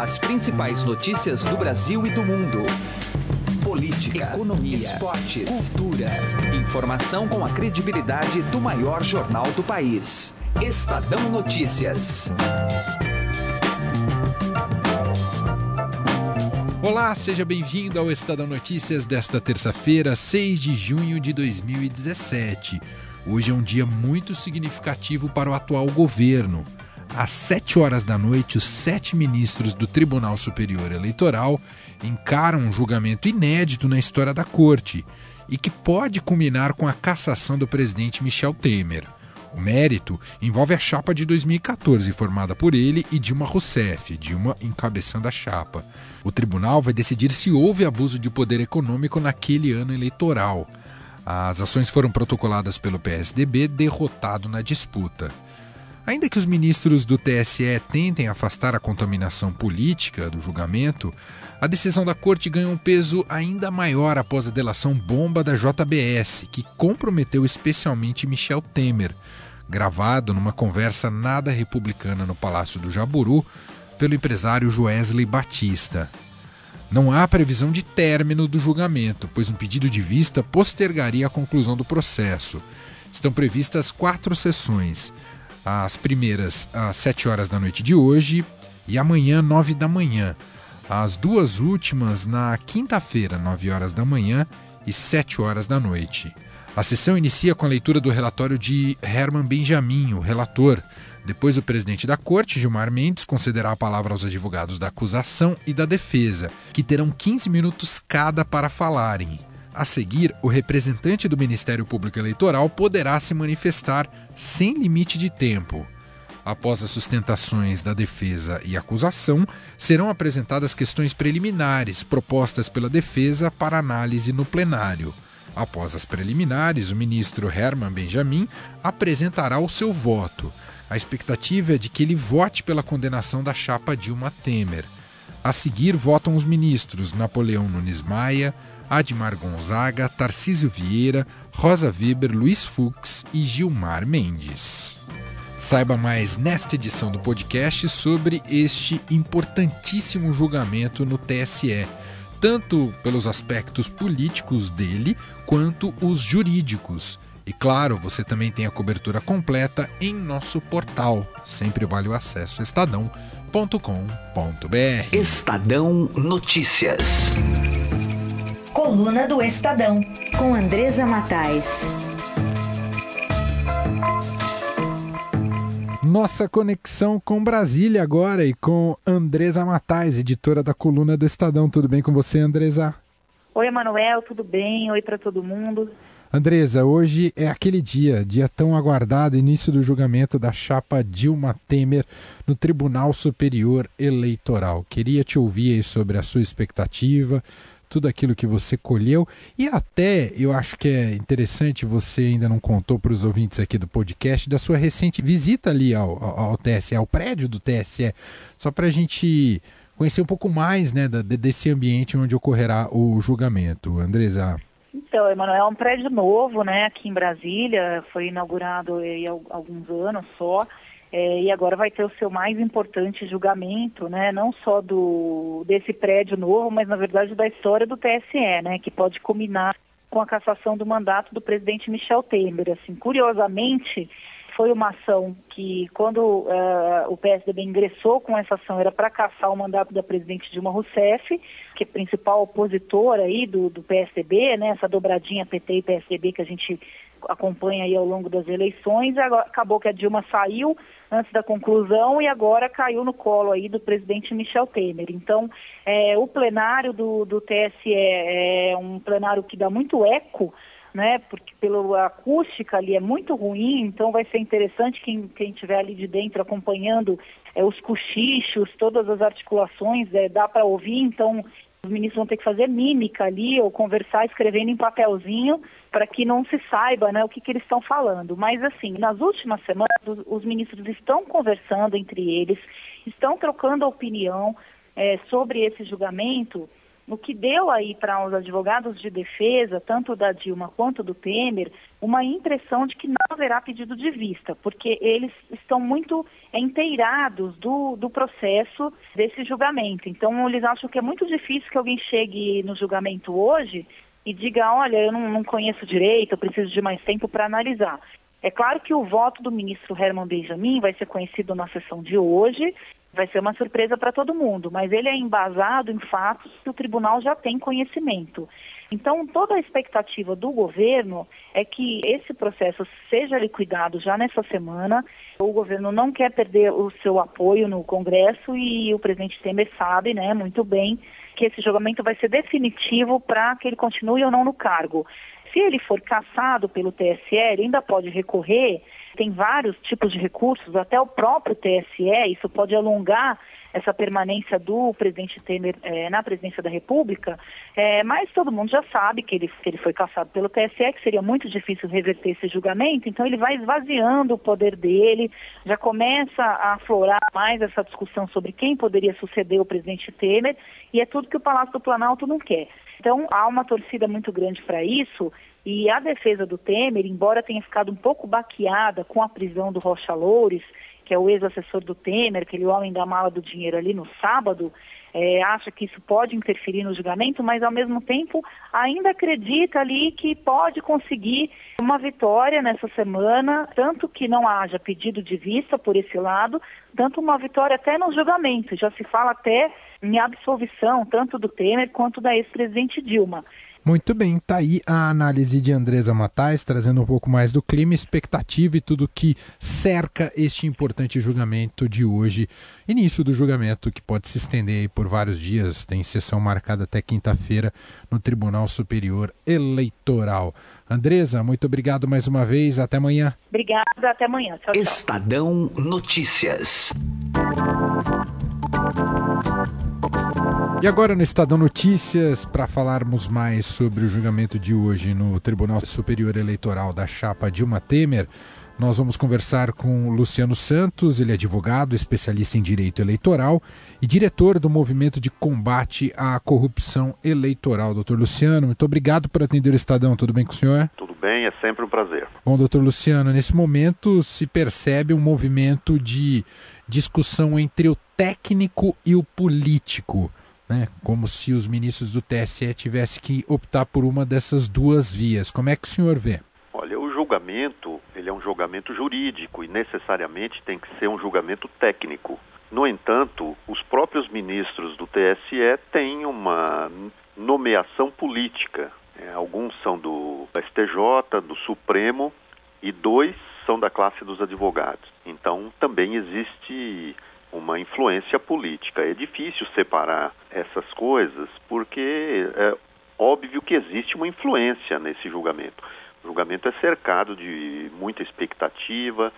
As principais notícias do Brasil e do mundo. Política, economia, esportes, cultura. Informação com a credibilidade do maior jornal do país. Estadão Notícias. Olá, seja bem-vindo ao Estadão Notícias desta terça-feira, 6 de junho de 2017. Hoje é um dia muito significativo para o atual governo. Às 7 horas da noite, os sete ministros do Tribunal Superior Eleitoral encaram um julgamento inédito na história da Corte e que pode culminar com a cassação do presidente Michel Temer. O mérito envolve a chapa de 2014, formada por ele e Dilma Rousseff, Dilma encabeçando a chapa. O tribunal vai decidir se houve abuso de poder econômico naquele ano eleitoral. As ações foram protocoladas pelo PSDB, derrotado na disputa. Ainda que os ministros do TSE tentem afastar a contaminação política do julgamento, a decisão da corte ganhou um peso ainda maior após a delação bomba da JBS, que comprometeu especialmente Michel Temer, gravado numa conversa nada republicana no Palácio do Jaburu pelo empresário Joesley Batista. Não há previsão de término do julgamento, pois um pedido de vista postergaria a conclusão do processo. Estão previstas quatro sessões. As primeiras às 7 horas da noite de hoje e amanhã, 9 da manhã. As duas últimas na quinta-feira, 9 horas da manhã e 7 horas da noite. A sessão inicia com a leitura do relatório de Herman Benjamin, o relator. Depois, o presidente da corte, Gilmar Mendes, concederá a palavra aos advogados da acusação e da defesa, que terão 15 minutos cada para falarem. A seguir, o representante do Ministério Público Eleitoral poderá se manifestar sem limite de tempo. Após as sustentações da defesa e acusação, serão apresentadas questões preliminares propostas pela defesa para análise no plenário. Após as preliminares, o ministro Herman Benjamin apresentará o seu voto. A expectativa é de que ele vote pela condenação da chapa Dilma Temer. A seguir, votam os ministros Napoleão Nunes Maia, Admar Gonzaga, Tarcísio Vieira, Rosa Weber, Luiz Fux e Gilmar Mendes. Saiba mais nesta edição do podcast sobre este importantíssimo julgamento no TSE, tanto pelos aspectos políticos dele quanto os jurídicos. E claro, você também tem a cobertura completa em nosso portal. Sempre vale o acesso estadão.com.br. Estadão Notícias. Coluna do Estadão, com Andresa Matais. Nossa conexão com Brasília agora e com Andresa Matais, editora da coluna do Estadão. Tudo bem com você, Andresa? Oi, Emanuel, tudo bem? Oi para todo mundo. Andresa, hoje é aquele dia, dia tão aguardado, início do julgamento da chapa Dilma Temer no Tribunal Superior Eleitoral. Queria te ouvir sobre a sua expectativa, tudo aquilo que você colheu. E até eu acho que é interessante, você ainda não contou para os ouvintes aqui do podcast, da sua recente visita ali ao, ao, ao TSE, ao prédio do TSE, só para a gente conhecer um pouco mais né, da, desse ambiente onde ocorrerá o julgamento. Andresa. Então, Emanuel, é um prédio novo, né, aqui em Brasília, foi inaugurado há alguns anos só. É, e agora vai ter o seu mais importante julgamento, né, não só do desse prédio novo, mas na verdade da história do TSE, né, que pode culminar com a cassação do mandato do presidente Michel Temer. Assim, curiosamente, foi uma ação que, quando uh, o PSDB ingressou com essa ação, era para caçar o mandato da presidente Dilma Rousseff, que é principal opositora aí do, do PSDB, né, essa dobradinha PT e PSDB que a gente acompanha aí ao longo das eleições. Agora, acabou que a Dilma saiu antes da conclusão e agora caiu no colo aí do presidente Michel Temer. Então, é, o plenário do, do TSE é um plenário que dá muito eco, né? Porque pela acústica ali é muito ruim, então vai ser interessante quem, quem estiver ali de dentro acompanhando é, os cochichos, todas as articulações, é, dá para ouvir, então os ministros vão ter que fazer mímica ali ou conversar escrevendo em papelzinho para que não se saiba né, o que, que eles estão falando. Mas, assim, nas últimas semanas, os, os ministros estão conversando entre eles, estão trocando opinião é, sobre esse julgamento o que deu aí para os advogados de defesa, tanto da Dilma quanto do Temer, uma impressão de que não haverá pedido de vista, porque eles estão muito inteirados do, do processo desse julgamento. Então, eles acham que é muito difícil que alguém chegue no julgamento hoje e diga: olha, eu não, não conheço direito, eu preciso de mais tempo para analisar. É claro que o voto do ministro Herman Benjamin vai ser conhecido na sessão de hoje vai ser uma surpresa para todo mundo, mas ele é embasado em fatos que o tribunal já tem conhecimento. Então, toda a expectativa do governo é que esse processo seja liquidado já nessa semana. O governo não quer perder o seu apoio no Congresso e o presidente Temer sabe, né, muito bem, que esse julgamento vai ser definitivo para que ele continue ou não no cargo. Se ele for cassado pelo TSE, ele ainda pode recorrer tem vários tipos de recursos, até o próprio TSE, isso pode alongar essa permanência do presidente Temer é, na presidência da República, é, mas todo mundo já sabe que ele, que ele foi caçado pelo TSE, que seria muito difícil reverter esse julgamento, então ele vai esvaziando o poder dele, já começa a aflorar mais essa discussão sobre quem poderia suceder o presidente Temer, e é tudo que o Palácio do Planalto não quer. Então há uma torcida muito grande para isso, e a defesa do Temer, embora tenha ficado um pouco baqueada com a prisão do Rocha Loures, que é o ex-assessor do Temer, aquele homem da mala do dinheiro ali no sábado, é, acha que isso pode interferir no julgamento, mas ao mesmo tempo ainda acredita ali que pode conseguir uma vitória nessa semana, tanto que não haja pedido de vista por esse lado, tanto uma vitória até no julgamento. Já se fala até em absolvição, tanto do Temer quanto da ex-presidente Dilma. Muito bem, tá aí a análise de Andresa Matais, trazendo um pouco mais do clima, expectativa e tudo que cerca este importante julgamento de hoje. Início do julgamento que pode se estender por vários dias, tem sessão marcada até quinta-feira no Tribunal Superior Eleitoral. Andresa, muito obrigado mais uma vez, até amanhã. Obrigada, até amanhã. Tchau, tchau. Estadão Notícias. E agora no Estadão Notícias, para falarmos mais sobre o julgamento de hoje no Tribunal Superior Eleitoral da chapa Dilma Temer, nós vamos conversar com Luciano Santos, ele é advogado, especialista em direito eleitoral e diretor do Movimento de Combate à Corrupção Eleitoral. Doutor Luciano, muito obrigado por atender o Estadão. Tudo bem com o senhor? Tudo bem, é sempre um prazer. Bom, doutor Luciano, nesse momento se percebe um movimento de discussão entre o técnico e o político né? Como se os ministros do TSE tivessem que optar por uma dessas duas vias. Como é que o senhor vê? Olha, o julgamento, ele é um julgamento jurídico e necessariamente tem que ser um julgamento técnico. No entanto, os próprios ministros do TSE têm uma nomeação política. É, alguns são do STJ, do Supremo e dois são da classe dos advogados. Então, também existe uma influência política. É difícil separar essas coisas porque é óbvio que existe uma influência nesse julgamento. O julgamento é cercado de muita expectativa,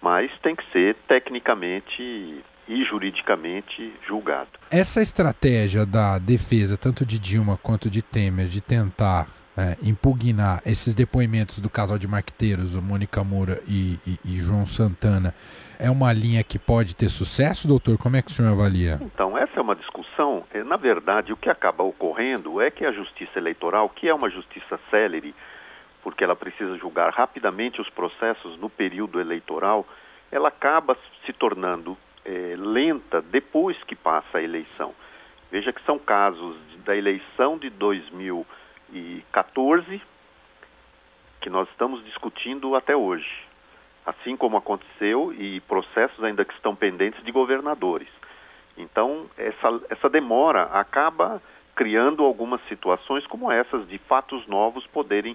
mas tem que ser tecnicamente e juridicamente julgado. Essa estratégia da defesa, tanto de Dilma quanto de Temer, de tentar é, impugnar esses depoimentos do casal de marqueteiros, o Mônica Moura e, e, e, João Santana, é uma linha que pode ter sucesso, doutor? Como é que o senhor avalia? Então, essa é uma discussão. É, na verdade, o que acaba ocorrendo é que a justiça eleitoral, que é uma justiça célere, porque ela precisa julgar rapidamente os processos no período eleitoral, ela acaba se tornando é, lenta depois que passa a eleição. Veja que são casos da eleição de 2000 2014 que nós estamos discutindo até hoje, assim como aconteceu e processos ainda que estão pendentes de governadores. Então, essa, essa demora acaba criando algumas situações como essas de fatos novos poderem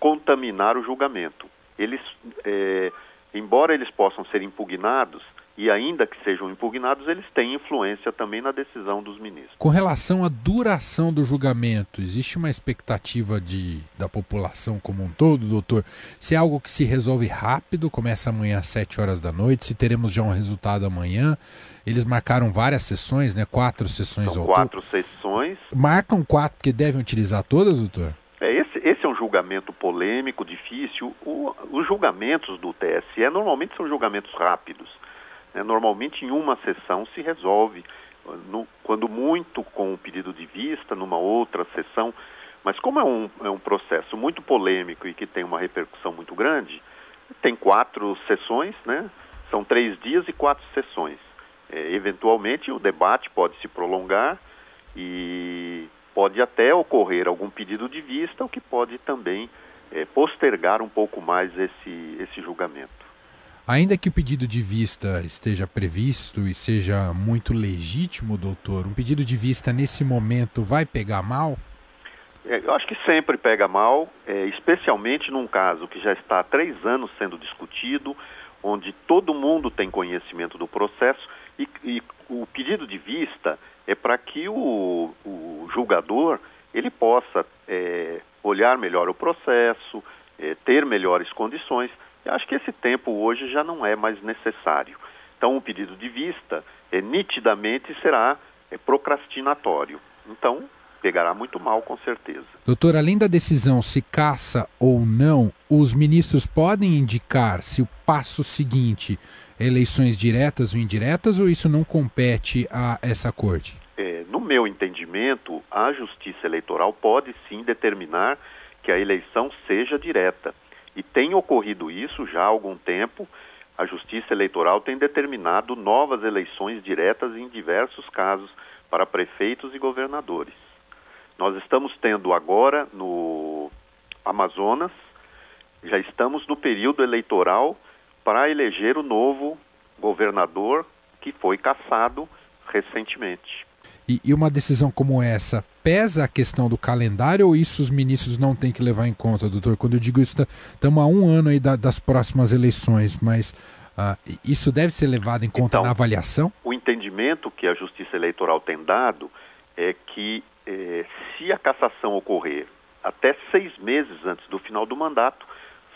contaminar o julgamento. Eles, é, embora eles possam ser impugnados, e ainda que sejam impugnados, eles têm influência também na decisão dos ministros. Com relação à duração do julgamento, existe uma expectativa de, da população como um todo, doutor? Se é algo que se resolve rápido, começa amanhã às 7 horas da noite, se teremos já um resultado amanhã. Eles marcaram várias sessões, né? Quatro sessões São quatro sessões. Marcam quatro, porque devem utilizar todas, doutor? É, esse, esse é um julgamento polêmico, difícil. O, os julgamentos do TSE normalmente são julgamentos rápidos. Né? Normalmente, em uma sessão se resolve, no, quando muito com o pedido de vista numa outra sessão, mas como é um, é um processo muito polêmico e que tem uma repercussão muito grande, tem quatro sessões, né? São três dias e quatro sessões. É, eventualmente o debate pode se prolongar e pode até ocorrer algum pedido de vista, o que pode também é, postergar um pouco mais esse, esse julgamento. Ainda que o pedido de vista esteja previsto e seja muito legítimo, doutor, um pedido de vista nesse momento vai pegar mal? É, eu acho que sempre pega mal, é, especialmente num caso que já está há três anos sendo discutido, onde todo mundo tem conhecimento do processo e, e o pedido de vista é para que o, o, julgador ele possa é, olhar melhor o processo, é, ter melhores condições. Eu acho que esse tempo hoje já não é mais necessário. Então, o pedido de vista é, nitidamente será é, procrastinatório. Então, pegará muito mal, com certeza. Doutor, além da decisão se caça ou não, os ministros podem indicar se o passo seguinte é eleições diretas ou indiretas ou isso não compete a essa corte? É, no meu entendimento, a Justiça Eleitoral pode sim determinar que a eleição seja direta. E tem ocorrido isso já há algum tempo. A Justiça Eleitoral tem determinado novas eleições diretas em diversos casos para prefeitos e governadores. Nós estamos tendo agora no Amazonas, já estamos no período eleitoral para eleger o novo governador que foi cassado recentemente. E, e, uma decisão como essa pesa a questão do calendário ou isso os ministros não têm que levar em conta, doutor? Quando eu digo isso, estamos tá, há um ano aí da, das próximas eleições, mas uh, isso deve ser levado em conta então, na avaliação? O entendimento que a Justiça Eleitoral tem dado é que eh, se a cassação ocorrer até seis meses antes do final do mandato,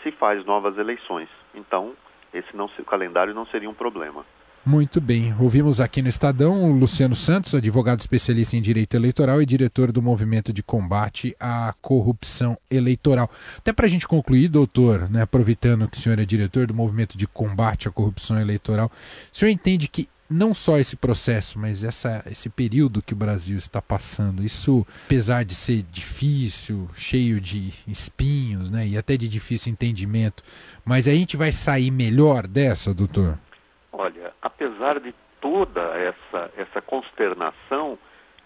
se faz novas eleições. Então, esse não, o calendário não seria um problema. Muito bem. Ouvimos aqui no Estadão o Luciano Santos, advogado especialista em direito eleitoral e diretor do Movimento de Combate à Corrupção Eleitoral. Até para a gente concluir, doutor, né, aproveitando que o senhor é diretor do Movimento de Combate à Corrupção Eleitoral, o senhor entende que não só esse processo, mas essa, esse período que o Brasil está passando, isso, apesar de ser difícil, cheio de espinhos, né, e até de difícil entendimento, mas a gente vai sair melhor dessa, doutor? Olha, apesar de toda essa, essa consternação,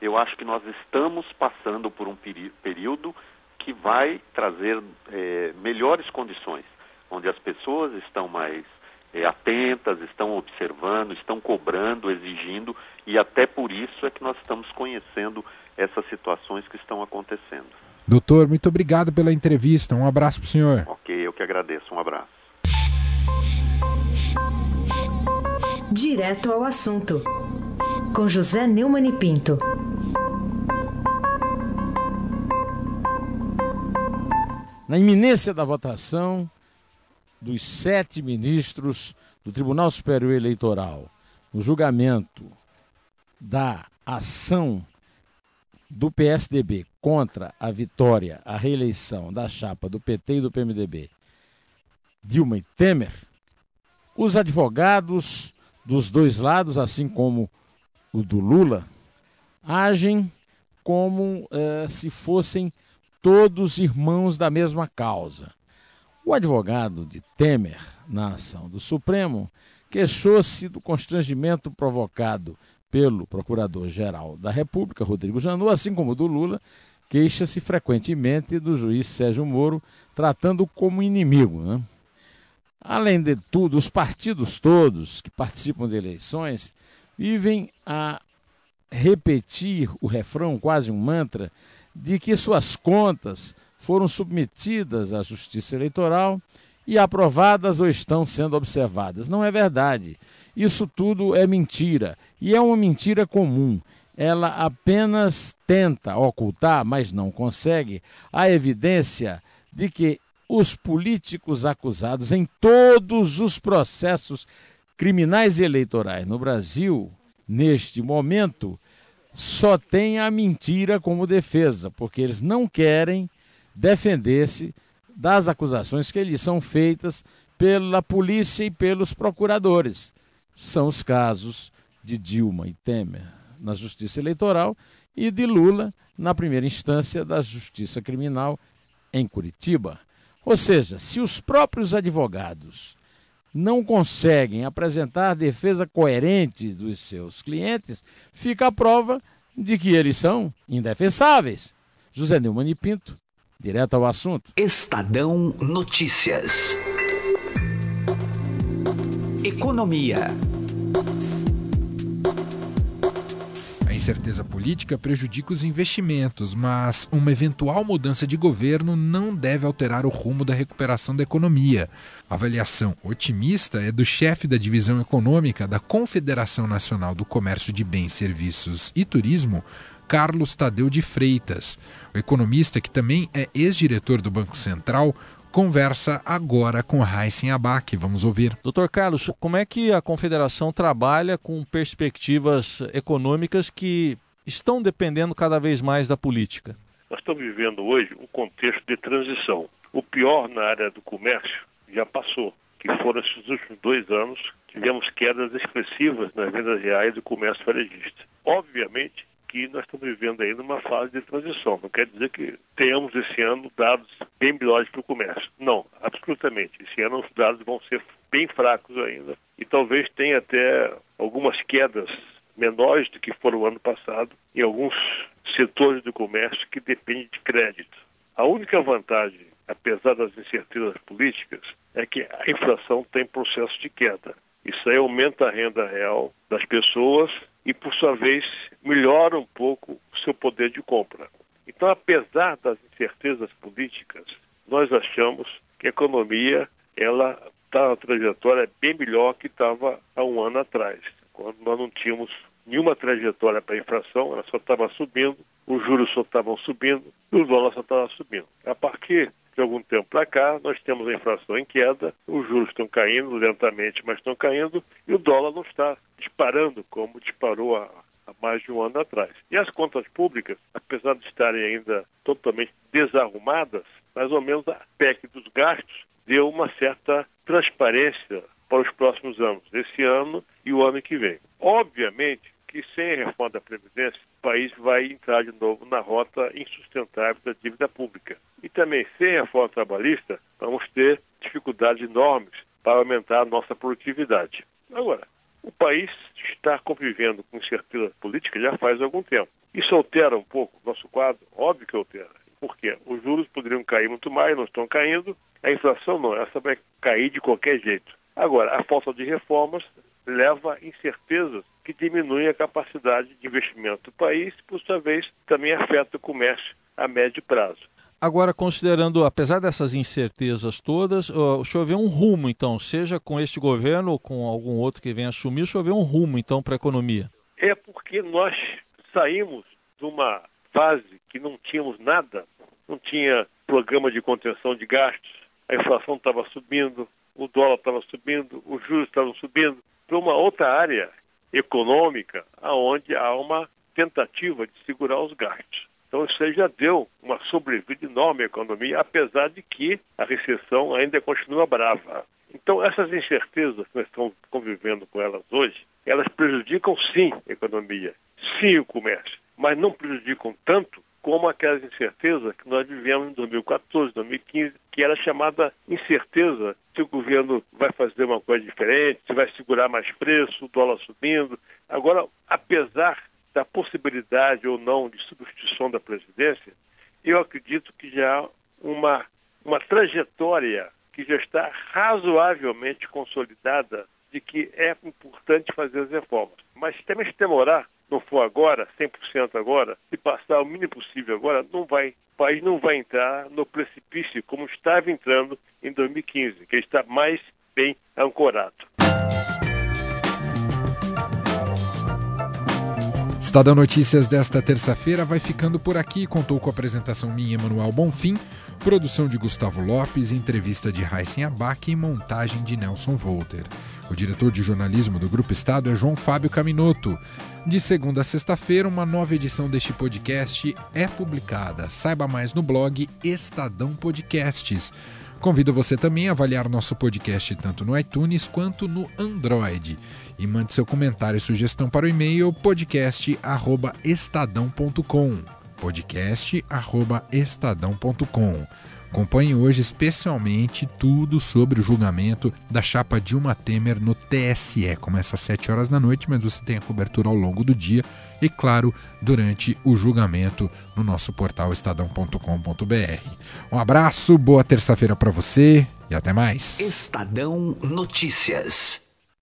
eu acho que nós estamos passando por um período que vai trazer é, melhores condições, onde as pessoas estão mais é, atentas, estão observando, estão cobrando, exigindo, e até por isso é que nós estamos conhecendo essas situações que estão acontecendo. Doutor, muito obrigado pela entrevista. Um abraço para o senhor. Ok, eu que agradeço. Um abraço. Direto ao assunto, com José Neumann e Pinto. Na iminência da votação, dos sete ministros do Tribunal Superior Eleitoral no julgamento da ação do PSDB contra a vitória, a reeleição da chapa do PT e do PMDB, Dilma e Temer, os advogados dos dois lados, assim como o do Lula, agem como eh, se fossem todos irmãos da mesma causa. O advogado de Temer, na ação do Supremo, queixou-se do constrangimento provocado pelo Procurador-Geral da República, Rodrigo Janot, assim como do Lula, queixa-se frequentemente do juiz Sérgio Moro, tratando como inimigo. Né? Além de tudo, os partidos todos que participam de eleições vivem a repetir o refrão, quase um mantra, de que suas contas foram submetidas à Justiça Eleitoral e aprovadas ou estão sendo observadas. Não é verdade. Isso tudo é mentira. E é uma mentira comum. Ela apenas tenta ocultar, mas não consegue, a evidência de que os políticos acusados em todos os processos criminais e eleitorais no Brasil, neste momento, só têm a mentira como defesa, porque eles não querem defender-se das acusações que lhe são feitas pela polícia e pelos procuradores. São os casos de Dilma e Temer. na Justiça Eleitoral e de Lula na primeira instância da Justiça Criminal em Curitiba. Ou seja, se os próprios advogados não conseguem apresentar defesa coerente dos seus clientes, fica a prova de que eles são indefensáveis. José Neumann e Pinto, direto ao assunto. Estadão Notícias. Economia. Incerteza política prejudica os investimentos, mas uma eventual mudança de governo não deve alterar o rumo da recuperação da economia. A avaliação otimista é do chefe da divisão econômica da Confederação Nacional do Comércio de Bens, Serviços e Turismo, Carlos Tadeu de Freitas. O economista, que também é ex-diretor do Banco Central, conversa agora com Heisen Abac. Vamos ouvir. Doutor Carlos, como é que a Confederação trabalha com perspectivas econômicas que estão dependendo cada vez mais da política? Nós estamos vivendo hoje um contexto de transição. O pior na área do comércio já passou, que foram esses últimos dois anos, tivemos quedas expressivas nas vendas reais do comércio varejista. Obviamente que nós estamos vivendo aí numa fase de transição. Não quer dizer que tenhamos esse ano dados bem melhores para o comércio. Não, absolutamente. Esse ano os dados vão ser bem fracos ainda e talvez tenha até algumas quedas menores do que foram o ano passado em alguns setores do comércio que dependem de crédito. A única vantagem, apesar das incertezas políticas, é que a inflação tem processo de queda. Isso aí aumenta a renda real das pessoas e, por sua vez, melhora um pouco o seu poder de compra. Então, apesar das incertezas políticas, nós achamos que a economia ela está na trajetória bem melhor que estava há um ano atrás, quando nós não tínhamos nenhuma trajetória para a inflação, ela só estava subindo, os juros só estavam subindo e o dólar só estava subindo. A partir de algum tempo para cá, nós temos a inflação em queda, os juros estão caindo lentamente, mas estão caindo, e o dólar não está disparando como disparou há, mais de um ano atrás. E as contas públicas, apesar de estarem ainda totalmente desarrumadas, mais ou menos a PEC dos gastos deu uma certa transparência para os próximos anos, esse ano e o ano que vem. Obviamente que sem a reforma da Previdência, país vai entrar de novo na rota insustentável da dívida pública. E também, sem a reforma trabalhista, vamos ter dificuldades enormes para aumentar a nossa produtividade. Agora, o país está convivendo com incerteza política já faz algum tempo. Isso altera um pouco o nosso quadro? Óbvio que altera. Por quê? Os juros poderiam cair muito mais, não estão caindo. A inflação não, essa vai cair de qualquer jeito. Agora, a falta de reformas leva a incertezas que diminuem a capacidade de investimento do país, por sua vez, também afeta o comércio a médio prazo. Agora, considerando, apesar dessas incertezas todas, o senhor vê um rumo, então, seja com este governo ou com algum outro que venha assumir, o senhor vê um rumo, então, para a economia? É porque nós saímos de uma fase que não tínhamos nada, não tinha programa de contenção de gastos, a inflação estava subindo, o dólar estava subindo, os juros estavam subindo, para uma outra área econômica, aonde há uma tentativa de segurar os gastos. Então isso já deu uma sobrevida enorme à economia, apesar de que a recessão ainda continua brava. Então essas incertezas que nós estamos convivendo com elas hoje, elas prejudicam sim a economia, sim o comércio, mas não prejudicam tanto como aquelas incertezas que nós vivemos em 2014, 2015, que era chamada incerteza se o governo vai fazer uma coisa diferente, se vai segurar mais preço, o dólar subindo. Agora, apesar da possibilidade ou não de substituição da presidência, eu acredito que já há uma, uma trajetória que já está razoavelmente consolidada de que é importante fazer as reformas. Mas também se demorar, não for agora, 100% agora, se passar o mínimo possível agora, não vai, o país não vai entrar no precipício como estava entrando em 2015, que está mais bem ancorado. Estadão Notícias desta terça-feira vai ficando por aqui. Contou com a apresentação minha, Emanuel Bonfim, produção de Gustavo Lopes, entrevista de Heisen Abac e montagem de Nelson Volter. O diretor de jornalismo do Grupo Estado é João Fábio Caminoto. De segunda a sexta-feira, uma nova edição deste podcast é publicada. Saiba mais no blog Estadão Podcasts. Convido você também a avaliar nosso podcast tanto no iTunes quanto no Android. E mande seu comentário e sugestão para o e-mail podcast@estadão.com. podcast@estadão.com. Acompanhe hoje especialmente tudo sobre o julgamento da chapa Dilma Temer no TSE. Começa às 7 horas da noite, mas você tem a cobertura ao longo do dia e, claro, durante o julgamento no nosso portal estadão.com.br. Um abraço, boa terça-feira para você e até mais. Estadão Notícias.